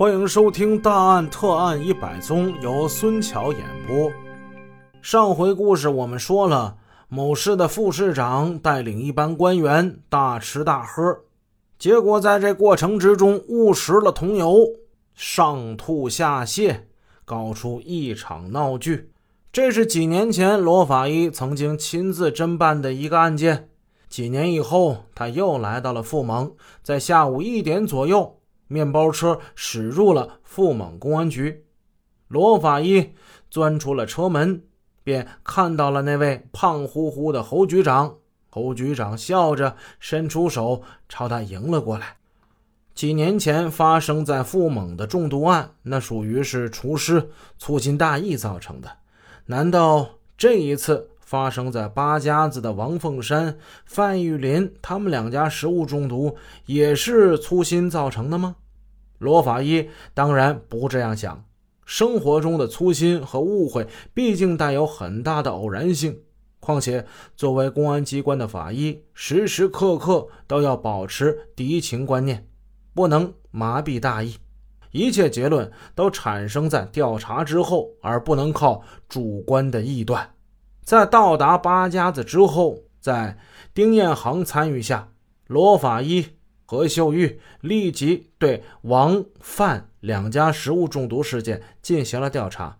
欢迎收听《大案特案一百宗》，由孙桥演播。上回故事我们说了，某市的副市长带领一班官员大吃大喝，结果在这过程之中误食了桐油，上吐下泻，搞出一场闹剧。这是几年前罗法医曾经亲自侦办的一个案件。几年以后，他又来到了富蒙，在下午一点左右。面包车驶入了富蒙公安局，罗法医钻出了车门，便看到了那位胖乎乎的侯局长。侯局长笑着伸出手朝他迎了过来。几年前发生在富蒙的中毒案，那属于是厨师粗心大意造成的。难道这一次发生在八家子的王凤山、范玉林他们两家食物中毒，也是粗心造成的吗？罗法医当然不这样想，生活中的粗心和误会毕竟带有很大的偶然性。况且，作为公安机关的法医，时时刻刻都要保持敌情观念，不能麻痹大意。一切结论都产生在调查之后，而不能靠主观的臆断。在到达八家子之后，在丁彦航参与下，罗法医。何秀玉立即对王范两家食物中毒事件进行了调查。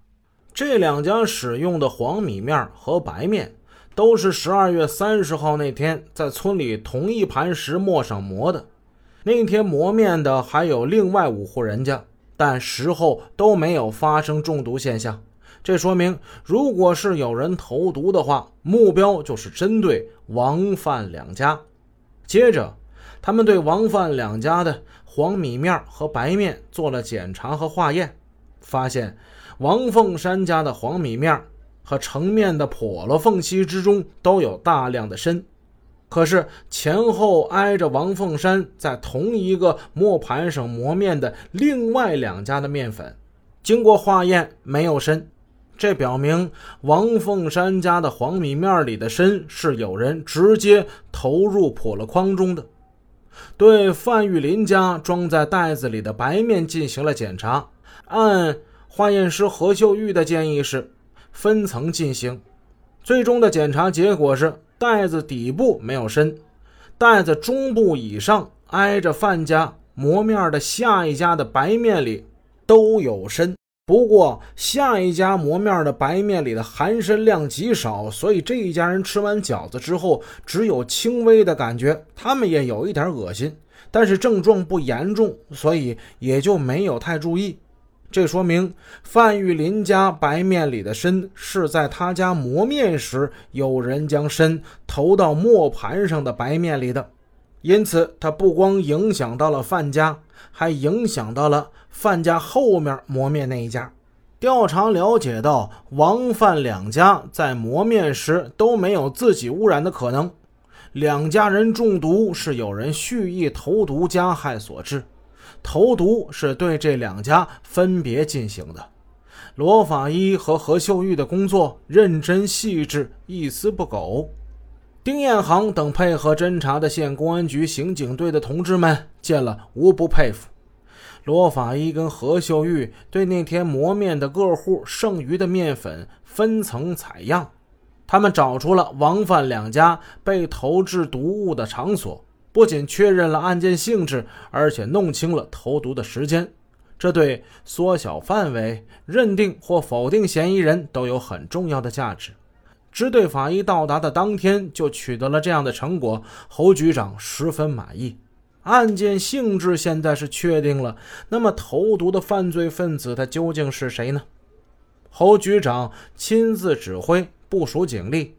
这两家使用的黄米面和白面，都是十二月三十号那天在村里同一盘石磨上磨的。那天磨面的还有另外五户人家，但时候都没有发生中毒现象。这说明，如果是有人投毒的话，目标就是针对王范两家。接着。他们对王范两家的黄米面和白面做了检查和化验，发现王凤山家的黄米面和成面的破了缝隙之中都有大量的砷，可是前后挨着王凤山在同一个磨盘上磨面的另外两家的面粉，经过化验没有砷，这表明王凤山家的黄米面里的砷是有人直接投入破了筐中的。对范玉林家装在袋子里的白面进行了检查，按化验师何秀玉的建议是分层进行。最终的检查结果是袋子底部没有砷，袋子中部以上挨着范家磨面的下一家的白面里都有砷。不过下一家磨面的白面里的含砷量极少，所以这一家人吃完饺子之后只有轻微的感觉，他们也有一点恶心，但是症状不严重，所以也就没有太注意。这说明范玉林家白面里的砷是在他家磨面时有人将砷投到磨盘上的白面里的，因此他不光影响到了范家，还影响到了。范家后面磨面那一家，调查了解到，王范两家在磨面时都没有自己污染的可能，两家人中毒是有人蓄意投毒加害所致，投毒是对这两家分别进行的。罗法医和何秀玉的工作认真细致，一丝不苟。丁彦航等配合侦查的县公安局刑警队的同志们见了，无不佩服。罗法医跟何秀玉对那天磨面的各户剩余的面粉分层采样，他们找出了王范两家被投掷毒物的场所，不仅确认了案件性质，而且弄清了投毒的时间。这对缩小范围、认定或否定嫌疑人都有很重要的价值。支队法医到达的当天就取得了这样的成果，侯局长十分满意。案件性质现在是确定了，那么投毒的犯罪分子他究竟是谁呢？侯局长亲自指挥部署警力，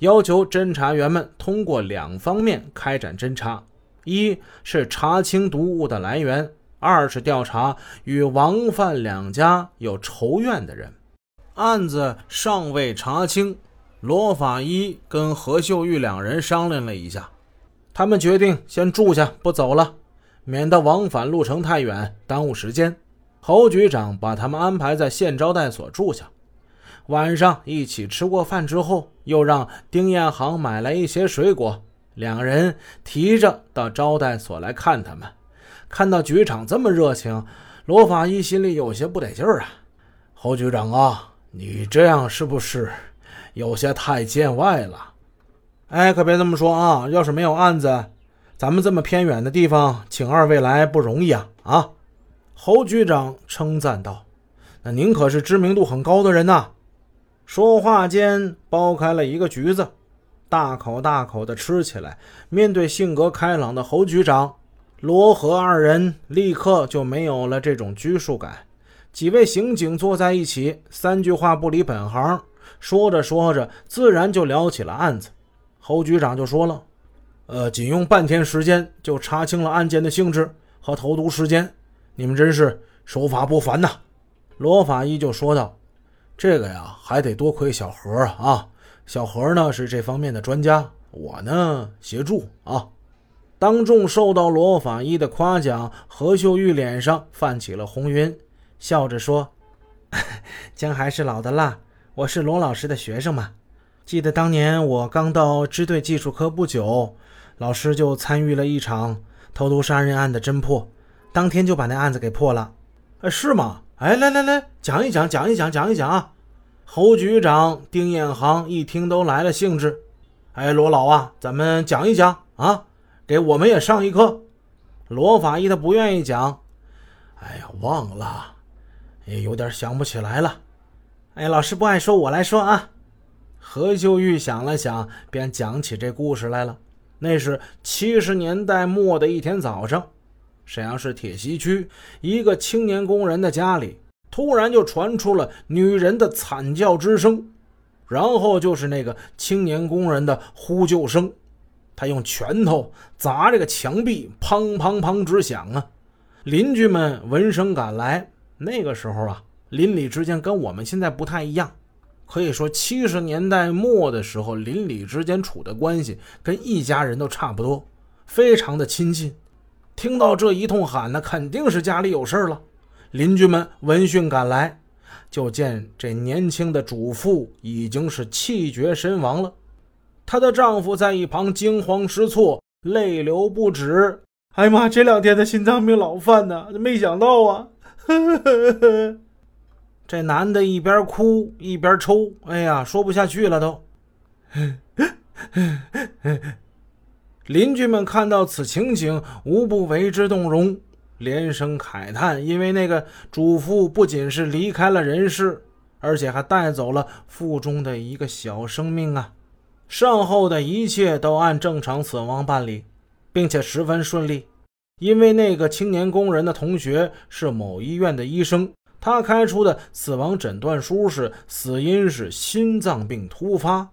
要求侦查员们通过两方面开展侦查：一是查清毒物的来源，二是调查与王范两家有仇怨的人。案子尚未查清，罗法医跟何秀玉两人商量了一下。他们决定先住下，不走了，免得往返路程太远，耽误时间。侯局长把他们安排在县招待所住下，晚上一起吃过饭之后，又让丁彦航买来一些水果，两人提着到招待所来看他们。看到局长这么热情，罗法医心里有些不得劲儿啊。侯局长啊，你这样是不是有些太见外了？哎，可别这么说啊！要是没有案子，咱们这么偏远的地方，请二位来不容易啊！啊，侯局长称赞道：“那您可是知名度很高的人呐！”说话间，剥开了一个橘子，大口大口地吃起来。面对性格开朗的侯局长，罗和二人立刻就没有了这种拘束感。几位刑警坐在一起，三句话不离本行，说着说着，自然就聊起了案子。侯局长就说了。呃，仅用半天时间就查清了案件的性质和投毒时间，你们真是手法不凡呐！罗法医就说道：“这个呀，还得多亏小何啊！小何呢是这方面的专家，我呢协助啊。”当众受到罗法医的夸奖，何秀玉脸上泛起了红晕，笑着说：“ 姜还是老的辣，我是罗老师的学生嘛。记得当年我刚到支队技术科不久。”老师就参与了一场投毒杀人案的侦破，当天就把那案子给破了。哎，是吗？哎，来来来，讲一讲，讲一讲，讲一讲啊！侯局长、丁彦航一听都来了兴致。哎，罗老啊，咱们讲一讲啊，给我们也上一课。罗法医他不愿意讲。哎呀，忘了，也有点想不起来了。哎，老师不爱说，我来说啊。何秀玉想了想，便讲起这故事来了。那是七十年代末的一天早上，沈阳市铁西区一个青年工人的家里，突然就传出了女人的惨叫之声，然后就是那个青年工人的呼救声。他用拳头砸这个墙壁，砰砰砰直响啊！邻居们闻声赶来。那个时候啊，邻里之间跟我们现在不太一样。可以说，七十年代末的时候，邻里之间处的关系跟一家人都差不多，非常的亲近。听到这一通喊，那肯定是家里有事了。邻居们闻讯赶来，就见这年轻的主妇已经是气绝身亡了，她的丈夫在一旁惊慌失措，泪流不止。哎呀妈，这两天的心脏病老犯呢，没想到啊！呵呵呵这男的一边哭一边抽，哎呀，说不下去了都。邻居们看到此情景，无不为之动容，连声慨叹。因为那个主妇不仅是离开了人世，而且还带走了腹中的一个小生命啊！善后的一切都按正常死亡办理，并且十分顺利。因为那个青年工人的同学是某医院的医生。他开出的死亡诊断书是死因是心脏病突发，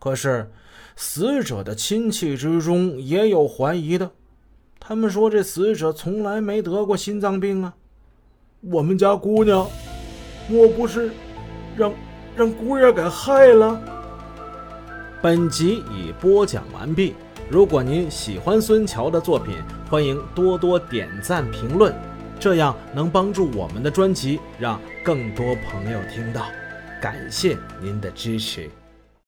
可是死者的亲戚之中也有怀疑的，他们说这死者从来没得过心脏病啊。我们家姑娘，莫不是让让姑爷给害了？本集已播讲完毕，如果您喜欢孙桥的作品，欢迎多多点赞评论。这样能帮助我们的专辑让更多朋友听到，感谢您的支持。